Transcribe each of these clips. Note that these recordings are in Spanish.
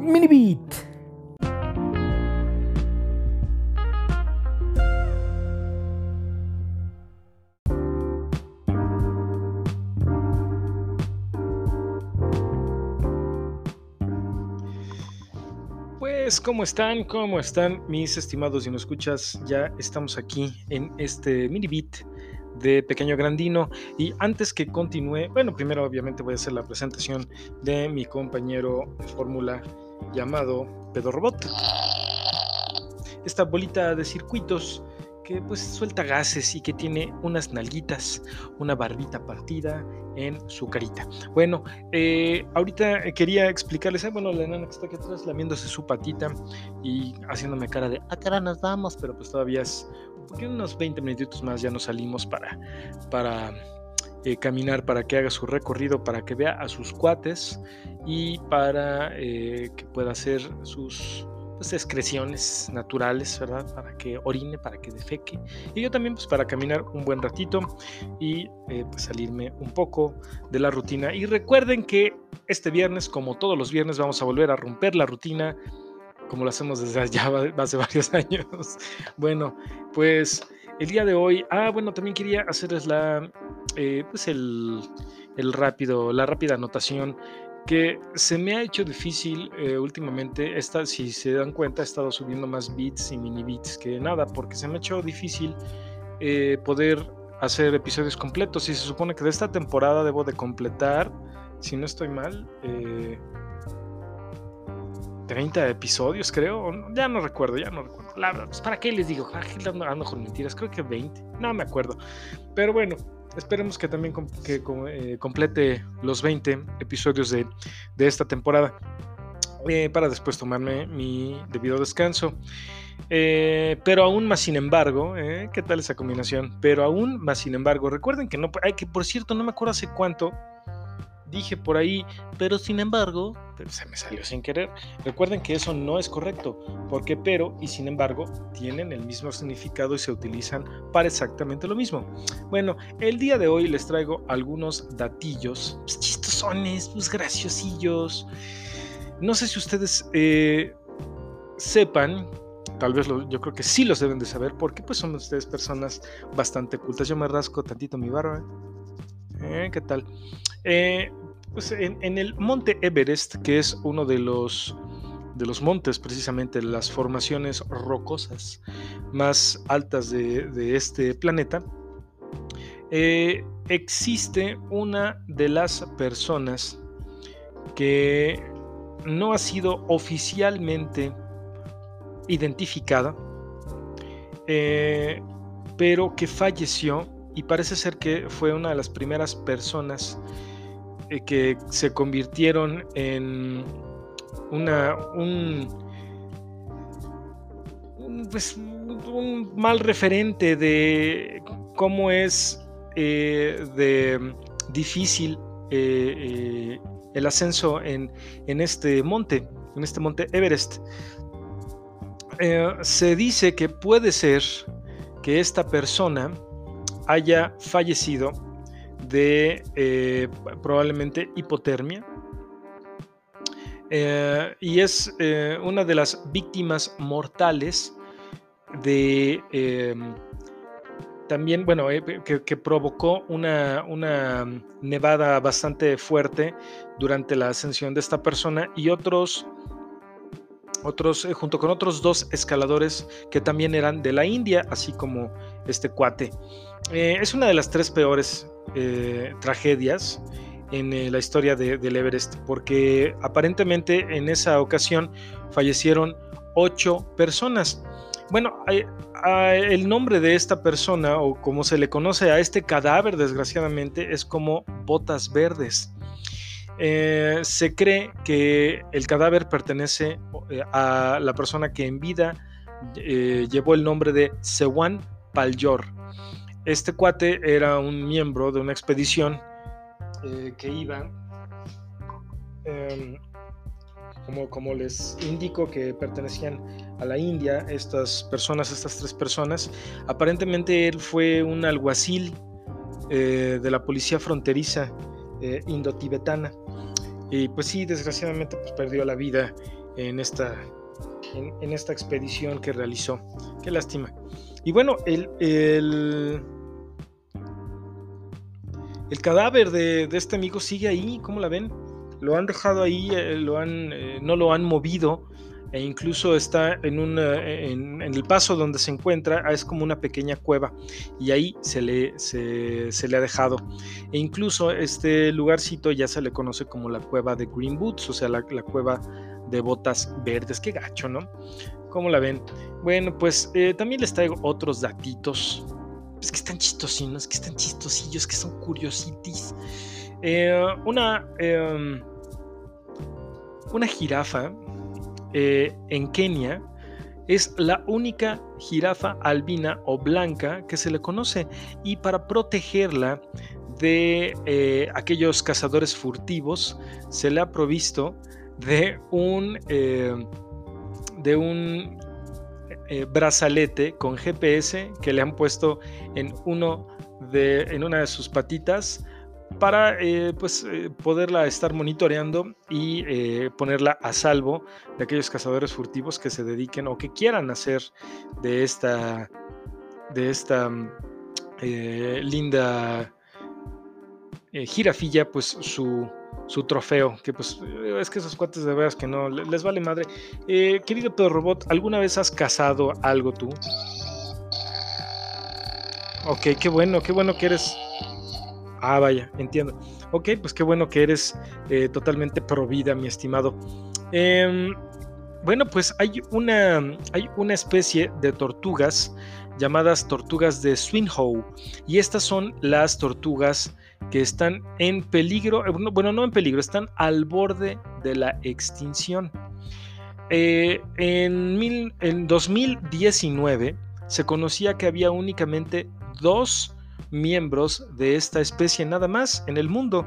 Mini beat. ¿Cómo están? ¿Cómo están mis estimados y no escuchas? Ya estamos aquí en este mini beat de Pequeño Grandino y antes que continúe, bueno, primero obviamente voy a hacer la presentación de mi compañero fórmula llamado Pedro Robot. Esta bolita de circuitos que pues suelta gases y que tiene unas nalguitas, una barbita partida en su carita. Bueno, eh, ahorita quería explicarles, ah, bueno, la enana que está aquí atrás lamiéndose su patita y haciéndome cara de, ah, cara nos vamos, pero pues todavía es, porque unos 20 minutitos más ya nos salimos para, para eh, caminar, para que haga su recorrido, para que vea a sus cuates y para eh, que pueda hacer sus pues, excreciones naturales, ¿verdad? Para que orine, para que defeque. Y yo también, pues, para caminar un buen ratito y eh, pues, salirme un poco de la rutina. Y recuerden que este viernes, como todos los viernes, vamos a volver a romper la rutina, como lo hacemos desde ya hace varios años. Bueno, pues el día de hoy, ah, bueno, también quería hacerles la, eh, pues el, el rápido, la rápida anotación que se me ha hecho difícil eh, últimamente, esta, si se dan cuenta, he estado subiendo más beats y mini beats que nada, porque se me ha hecho difícil eh, poder hacer episodios completos y se supone que de esta temporada debo de completar, si no estoy mal, 30 eh, episodios creo, ya no recuerdo, ya no recuerdo. La pues, ¿para qué les digo? Ando con mentiras, creo que 20, no me acuerdo. Pero bueno, Esperemos que también que, eh, complete los 20 episodios de, esta temporada. Eh, para después tomarme mi debido descanso. Eh, pero aún más sin embargo, ¿qué tal esa combinación? Pero aún más sin embargo, recuerden que no hay que, por cierto, no me acuerdo hace cuánto dije por ahí, pero sin embargo, se me salió sin querer. Recuerden que eso no es correcto, porque pero y sin embargo tienen el mismo significado y se utilizan para exactamente lo mismo. Bueno, el día de hoy les traigo algunos datillos, pues, chistosones, pues graciosillos. No sé si ustedes eh, sepan tal vez yo creo que sí los deben de saber porque pues son ustedes personas bastante cultas. Yo me rasco tantito mi barba. ¿Eh? ¿Qué tal? Eh, pues en, el monte Everest, que es uno de los, de los montes, precisamente las formaciones rocosas más altas de, este planeta, eh, existe una de las personas que no ha sido oficialmente identificada, eh, pero que falleció y parece ser que fue una de las primeras personas eh, que se convirtieron en una, un, pues, un mal referente de cómo es eh, de difícil eh, el ascenso en, en, este monte, en este monte Everest. se dice que puede ser que esta persona haya fallecido de eh, probablemente hipotermia. Eh, y es eh, una de las víctimas mortales de em, también, bueno, que, provocó una, una, nevada bastante fuerte durante la ascensión de esta persona y otros, otros, junto con otros dos escaladores que también eran de la India, así como este cuate. es una de las tres peores eh, tragedias en eh, la historia del Everest, porque aparentemente en esa ocasión fallecieron ocho personas. Bueno, el nombre de esta persona, o como se le conoce a este cadáver, desgraciadamente, es como botas verdes. Eh, se cree que el cadáver pertenece a la persona que en vida llevó el nombre de Sewan Palyor. Este cuate era un miembro de una expedición eh, que iba em, como, como les indico que pertenecían a la India, estas personas, estas tres personas. Aparentemente él fue un alguacil eh, de la policía fronteriza eh, indotibetana. Y pues sí, desgraciadamente pues, perdió la vida en esta, en, esta expedición que realizó. Qué lástima. Y bueno, el, el, el cadáver de, este amigo sigue ahí, ¿cómo la ven? Lo han dejado ahí, eh, lo han, eh, no lo han movido e incluso está en, en, el paso donde se encuentra, ah, es como una pequeña cueva y ahí se le, se, le ha dejado. E incluso este lugarcito ya se le conoce como la cueva de Green Boots, o sea, la, cueva de botas verdes. Qué gacho, ¿no? ¿Cómo la ven? Bueno, pues eh, también les traigo otros datitos. Es que están chistosinos, que están chistosillos, que son curiositis. Eh, una, em, una jirafa eh, en Kenia es la única jirafa albina o blanca que se le conoce. Y para protegerla de eh, aquellos cazadores furtivos se le ha provisto de un, eh, de un brazalete con GPS que le han puesto en, uno de, en una de sus patitas para eh, pues, eh, poderla estar monitoreando y eh, ponerla a salvo de aquellos cazadores furtivos que se dediquen o que quieran hacer de esta, de esta linda jirafilla pues su, su trofeo, que pues es que esos cuates de veras que no les vale madre. querido Pedro Robot, ¿alguna vez has cazado algo tú? Ok, qué bueno, qué bueno que eres Ah, vaya, entiendo. Ok, pues qué bueno que eres eh, totalmente pro vida, mi estimado. Em, bueno, pues hay una, hay una especie de tortugas llamadas tortugas de Swinhoe y estas son las tortugas que están en peligro, eh, bueno, no en peligro, están al borde de la extinción. Eh, en, mil, en 2019 se conocía que había únicamente dos miembros de esta especie nada más en el mundo.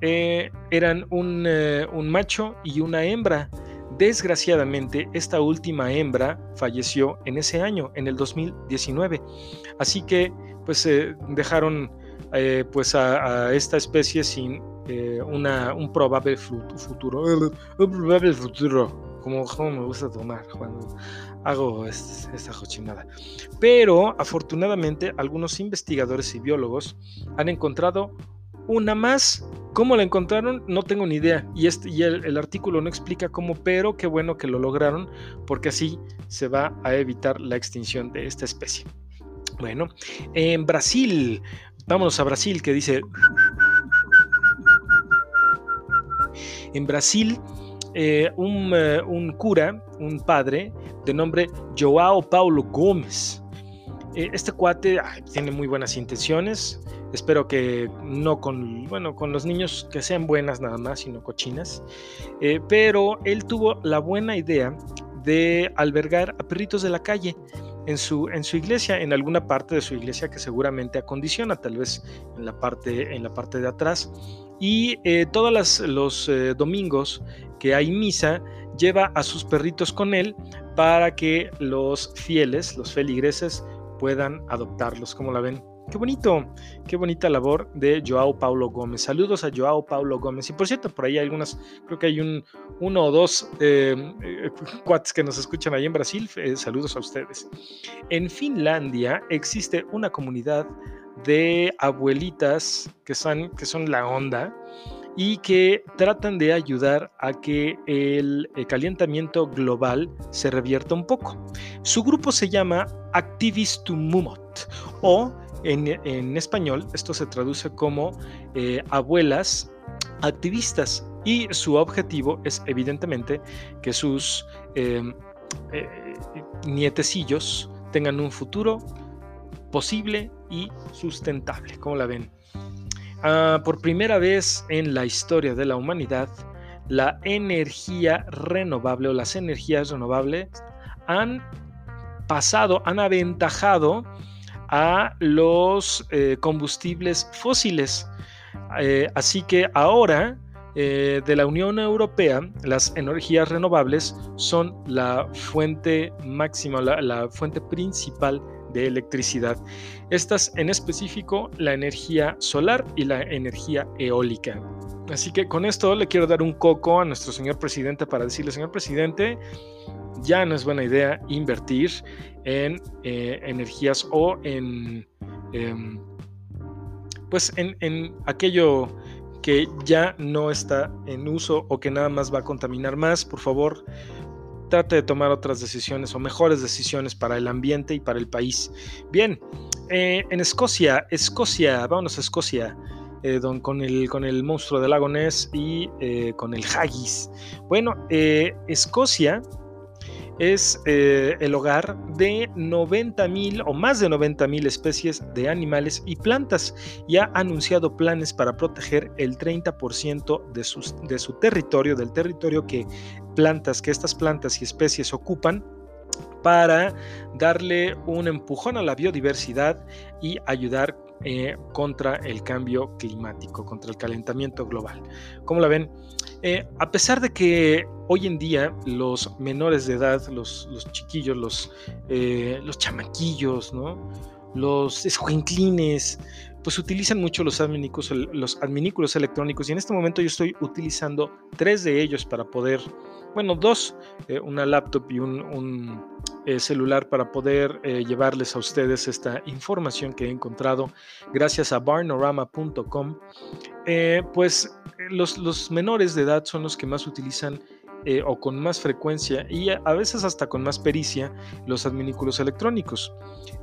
Eh, eran un, eh, un, macho y una hembra. Desgraciadamente, esta última hembra falleció en ese año, en el 2019. Así que, pues, eh, dejaron pues a, esta especie sin una, un probable futuro. Un probable futuro, como, como me gusta tomar cuando hago esta cochinada. Pero afortunadamente algunos investigadores y biólogos han encontrado una más. ¿Cómo la encontraron? No tengo ni idea. Y, este, y el, artículo no explica cómo, pero qué bueno que lo lograron, porque así se va a evitar la extinción de esta especie. Bueno, en Brasil, vámonos a Brasil, que dice... En Brasil eh, eh, un, cura, un padre de nombre Joao Paulo Gómez. Eh, este cuate tiene muy buenas intenciones. Espero que no con, bueno, con los niños que sean buenas nada más, sino cochinas. pero él tuvo la buena idea de albergar a perritos de la calle en su, en su iglesia, en alguna parte de su iglesia que seguramente acondiciona, tal vez en la parte, en la parte de atrás. Y todos los domingos que hay misa, lleva a sus perritos con él para que los fieles, los feligreses, puedan adoptarlos. como la ven? Qué bonito, qué bonita labor de Joao Paulo Gómez. Saludos a Joao Paulo Gómez. Y por cierto, por ahí hay algunas, creo que hay un, uno o dos eh, eh, que nos escuchan ahí en Brasil. Eh, saludos a ustedes. En Finlandia existe una comunidad de abuelitas que son, que son la onda y que tratan de ayudar a que el eh, calentamiento global se revierta un poco. Su grupo se llama Activistumumot o en, español esto se traduce como eh, abuelas activistas y su objetivo es evidentemente que sus eh, nietecillos tengan un futuro posible y sustentable. ¿Cómo la ven? Ah, por primera vez en la historia de la humanidad, la energía renovable o las energías renovables han pasado, han aventajado a los eh, combustibles fósiles. Eh, así que ahora eh, de la Unión Europea, las energías renovables son la fuente máxima, la, fuente principal de electricidad. Estas en específico la energía solar y la energía eólica. Así que con esto le quiero dar un coco a nuestro señor presidente para decirle, señor presidente, ya no es buena idea invertir en eh, energías o en, em, pues en, en aquello que ya no está en uso o que nada más va a contaminar más, por favor, trate de tomar otras decisiones o mejores decisiones para el ambiente y para el país. Bien, eh, en Escocia, Escocia, vámonos a Escocia. Eh, con, el, con el monstruo del lago Ness y eh, con el haggis. Bueno, Escocia es eh, el hogar de 90.000 o más de 90.000 especies de animales y plantas y ha anunciado planes para proteger el 30% de, sus, de su territorio, del territorio que plantas, que estas plantas y especies ocupan para darle un empujón a la biodiversidad y ayudar eh, contra el cambio climático, contra el calentamiento global. ¿Cómo la ven? Eh, a pesar de que hoy en día los menores de edad, los, chiquillos, los, eh, los chamaquillos, ¿no? los escuinclines, pues utilizan mucho los adminículos, los adminículos electrónicos y en este momento yo estoy utilizando tres de ellos para poder, bueno, dos, eh, una laptop y un, celular para poder llevarles a ustedes esta información que he encontrado gracias a barnorama.com. pues los, menores de edad son los que más utilizan eh, o con más frecuencia y a, veces hasta con más pericia los adminículos electrónicos,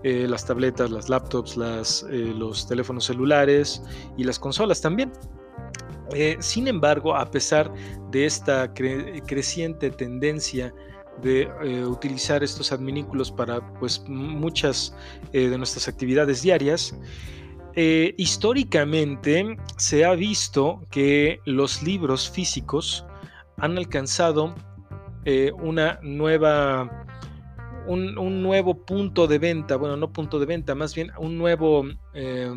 eh, las tabletas, las laptops, las, eh, los teléfonos celulares y las consolas también. sin embargo, a pesar de esta creciente tendencia de utilizar estos adminículos para pues, muchas de nuestras actividades diarias, eh, históricamente se ha visto que los libros físicos han alcanzado eh, una nueva, un, nuevo punto de venta, bueno, no punto de venta, más bien un nuevo eh,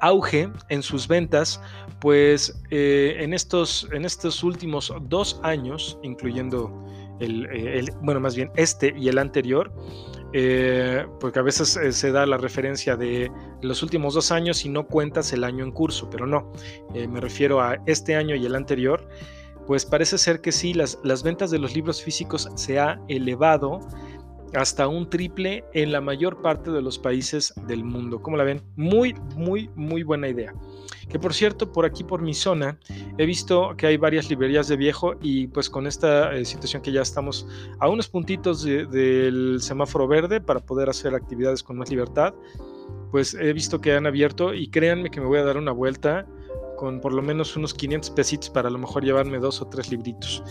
auge en sus ventas, pues en, estos, en estos últimos dos años, incluyendo el, bueno, más bien este y el anterior, eh, porque a veces eh, se da la referencia de los últimos dos años y no cuentas el año en curso, pero no, eh, me refiero a este año y el anterior, pues parece ser que sí, las, las ventas de los libros físicos se ha elevado hasta un triple en la mayor parte de los países del mundo. ¿Cómo la ven? Muy, muy, muy buena idea. Que por cierto, por aquí, por mi zona, he visto que hay varias librerías de viejo y pues con esta eh, situación que ya estamos a unos puntitos del semáforo verde para poder hacer actividades con más libertad, pues he visto que han abierto y créanme que me voy a dar una vuelta con por lo menos unos 500 pesitos para a lo mejor llevarme dos o tres libritos.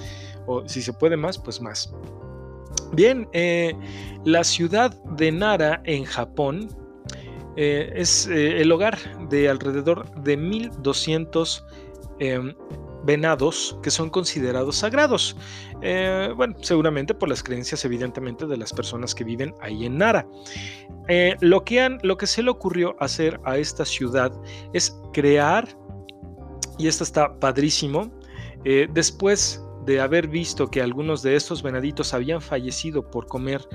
O si se puede más, pues más. Bien, eh, la ciudad de Nara en Japón eh, es eh, el hogar de alrededor de 1200 em, venados que son considerados sagrados. bueno, seguramente por las creencias evidentemente de las personas que viven ahí en Nara. lo, que se le ocurrió hacer a esta ciudad es crear, y esto está padrísimo, después de haber visto que algunos de estos venaditos habían fallecido por comer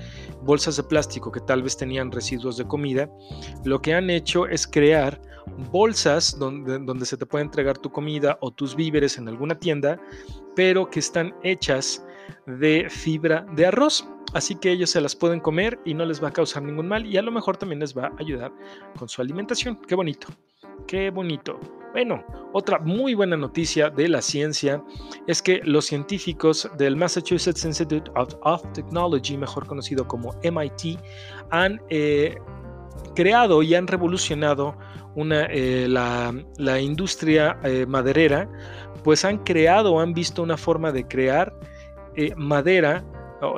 bolsas de plástico que tal vez tenían residuos de comida, lo que han hecho es crear bolsas donde, donde se te puede entregar tu comida o tus víveres en alguna tienda, pero que están hechas de fibra de arroz. Así que ellos se las pueden comer y no les va a causar ningún mal y a lo mejor también les va a ayudar con su alimentación. Qué bonito, qué bonito. Bueno, otra muy buena noticia de la ciencia es que los científicos del Massachusetts Institute of, Technology, mejor conocido como MIT, han eh, creado y han revolucionado una, eh, la, industria eh, maderera, pues han creado, han visto una forma de crear madera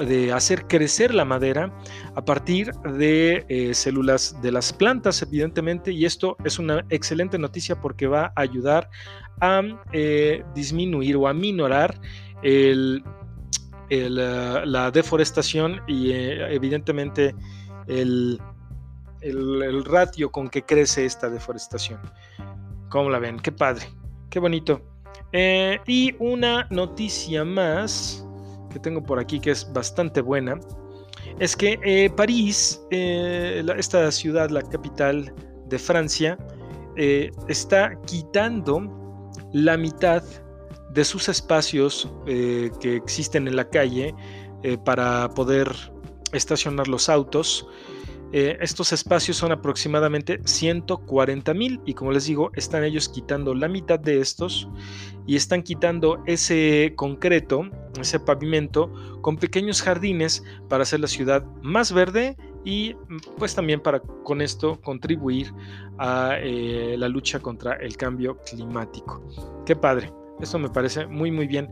de hacer crecer la madera a partir de eh, células de las plantas, evidentemente, y esto es una excelente noticia porque va a ayudar a eh, disminuir o a minorar el, la deforestación y eh, evidentemente el, el, ratio con que crece esta deforestación. ¿Cómo la ven? Qué padre, qué bonito. Eh, y una noticia más que tengo por aquí que es bastante buena es que eh, París, eh, esta ciudad, la capital de Francia, está quitando la mitad de sus espacios que existen en la calle para poder estacionar los autos eh, estos espacios son aproximadamente 140 mil y como les digo, están ellos quitando la mitad de estos y están quitando ese concreto, ese pavimento, con pequeños jardines para hacer la ciudad más verde y pues también para con esto contribuir a eh, la lucha contra el cambio climático. Qué padre. Esto me parece muy muy bien.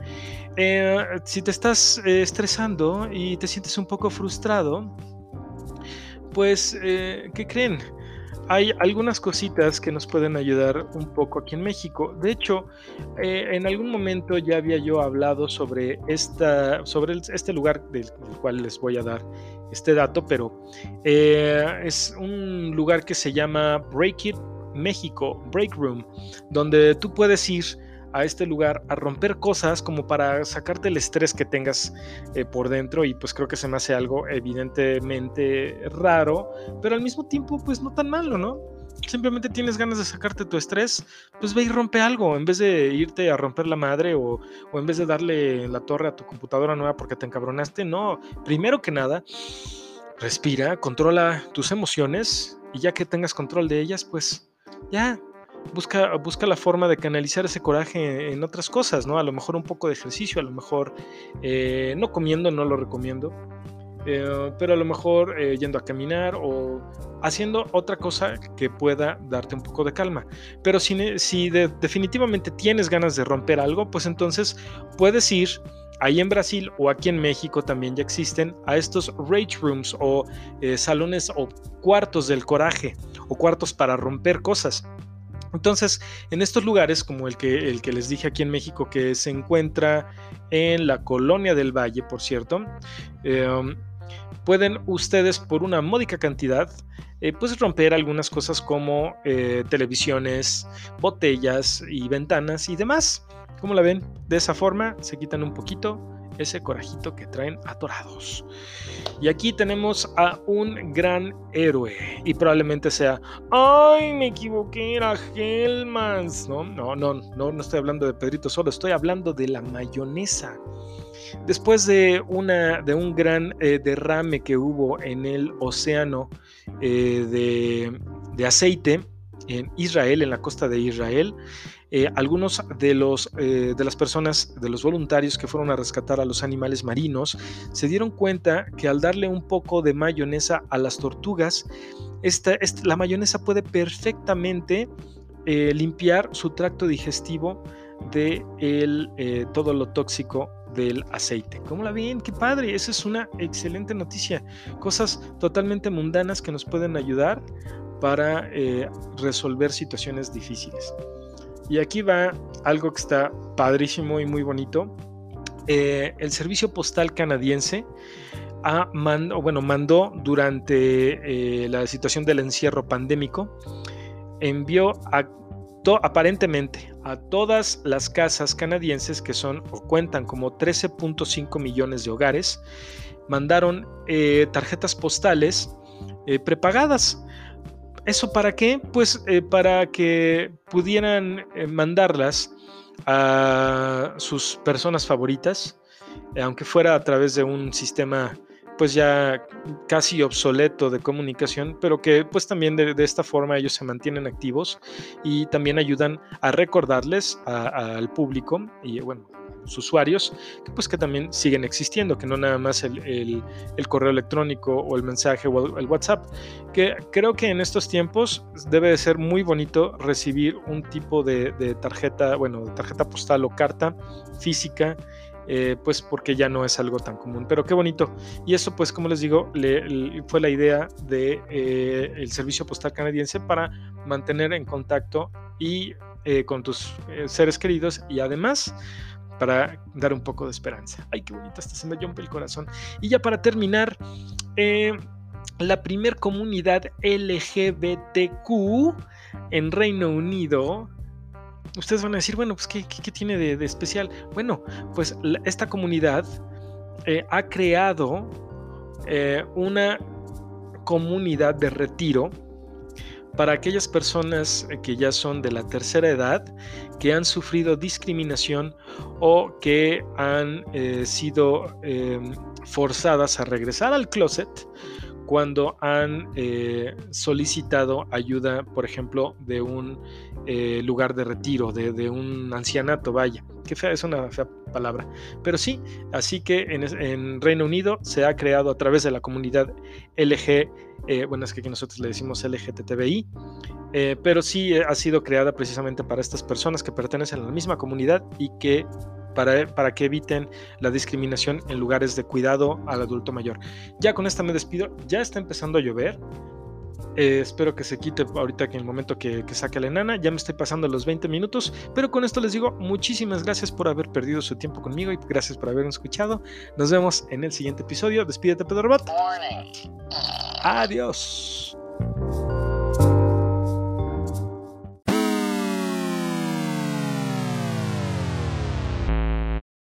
Eh, si te estás estresando y te sientes un poco frustrado, pues, eh, ¿qué creen? Hay algunas cositas que nos pueden ayudar un poco aquí en México. De hecho, eh, en algún momento ya había yo hablado sobre, esta, sobre este lugar del, cual les voy a dar este dato, pero eh, es un lugar que se llama Break It México, Break Room, donde tú puedes ir a este lugar a romper cosas como para sacarte el estrés que tengas eh, por dentro y pues creo que se me hace algo evidentemente raro, pero al mismo tiempo pues no tan malo, ¿no? Simplemente tienes ganas de sacarte tu estrés, pues ve y rompe algo, en vez de irte a romper la madre o, o en vez de darle la torre a tu computadora nueva porque te encabronaste, no, primero que nada, respira, controla tus emociones y ya que tengas control de ellas, pues ya, busca, la forma de canalizar ese coraje en otras cosas, ¿no? A lo mejor un poco de ejercicio, a lo mejor eh, no comiendo, no lo recomiendo, eh, pero a lo mejor eh, yendo a caminar o haciendo otra cosa que pueda darte un poco de calma. Pero si definitivamente tienes ganas de romper algo, pues entonces puedes ir ahí en Brasil o aquí en México también ya existen a estos rage rooms o salones o cuartos del coraje o cuartos para romper cosas. Entonces, en estos lugares, como el que, el que les dije aquí en México, que se encuentra en la colonia del Valle, por cierto, em, pueden ustedes por una módica cantidad, eh, pues romper algunas cosas como eh, televisiones, botellas y ventanas y demás. ¿Cómo la ven? De esa forma se quitan un poquito ese corajito que traen atorados. Y aquí tenemos a un gran héroe y probablemente sea, ay, me equivoqué, era Hellmans. No, no, no, no, no estoy hablando de Pedrito solo, estoy hablando de la mayonesa. Después de, una, de un gran eh, derrame que hubo en el océano eh, de, de aceite en Israel, en la costa de Israel, eh, algunos de, los, eh, de las personas, de los voluntarios que fueron a rescatar a los animales marinos, se dieron cuenta que al darle un poco de mayonesa a las tortugas, esta, la mayonesa puede perfectamente eh, limpiar su tracto digestivo de el, todo lo tóxico del aceite. ¿Cómo la ven? ¡Qué padre! Esa es una excelente noticia. Cosas totalmente mundanas que nos pueden ayudar para resolver situaciones difíciles. Y aquí va algo que está padrísimo y muy bonito. Eh, el servicio postal canadiense ha bueno, mandó durante eh, la situación del encierro pandémico, envió a aparentemente a todas las casas canadienses que son o cuentan como 13.5 millones de hogares, mandaron eh, tarjetas postales prepagadas ¿Eso para qué? Pues eh, para que pudieran eh, mandarlas a sus personas favoritas, eh, aunque fuera a través de un sistema pues ya casi obsoleto de comunicación, pero que pues también de, esta forma ellos se mantienen activos y también ayudan a recordarles al público y bueno, usuarios, que pues que también siguen existiendo, que no nada más el, correo electrónico o el mensaje o el, WhatsApp, que creo que en estos tiempos debe de ser muy bonito recibir un tipo de, tarjeta, bueno, tarjeta postal o carta física eh, pues porque ya no es algo tan común. Pero qué bonito. Y eso, pues, como les digo, fue la idea del de, eh, servicio postal canadiense para mantener en contacto y eh, con tus seres queridos y además para dar un poco de esperanza. Ay, qué bonito, hasta se me rompe el corazón. Y ya para terminar, eh, la primer comunidad LGBTQ en Reino Unido ustedes van a decir, bueno, pues ¿qué, tiene de, especial? Bueno, pues esta comunidad eh, ha creado eh, una comunidad de retiro para aquellas personas eh, que ya son de la tercera edad, que han sufrido discriminación o que han sido forzadas a regresar al closet cuando han eh, solicitado ayuda, por ejemplo, de un eh, lugar de retiro, de, un ancianato, vaya, que fea, es una fea palabra. Pero sí, así que en, Reino Unido se ha creado a través de la comunidad LG, eh, bueno, es que aquí nosotros le decimos LGTBI, pero sí ha sido creada precisamente para estas personas que pertenecen a la misma comunidad y que para, que eviten la discriminación en lugares de cuidado al adulto mayor. Ya con esta me despido, ya está empezando a llover. Eh, espero que se quite ahorita que en el momento que, que, saque la enana. Ya me estoy pasando los 20 minutos. Pero con esto les digo muchísimas gracias por haber perdido su tiempo conmigo y gracias por haberme escuchado. Nos vemos en el siguiente episodio. Despídete, Pedro Bot. Adiós.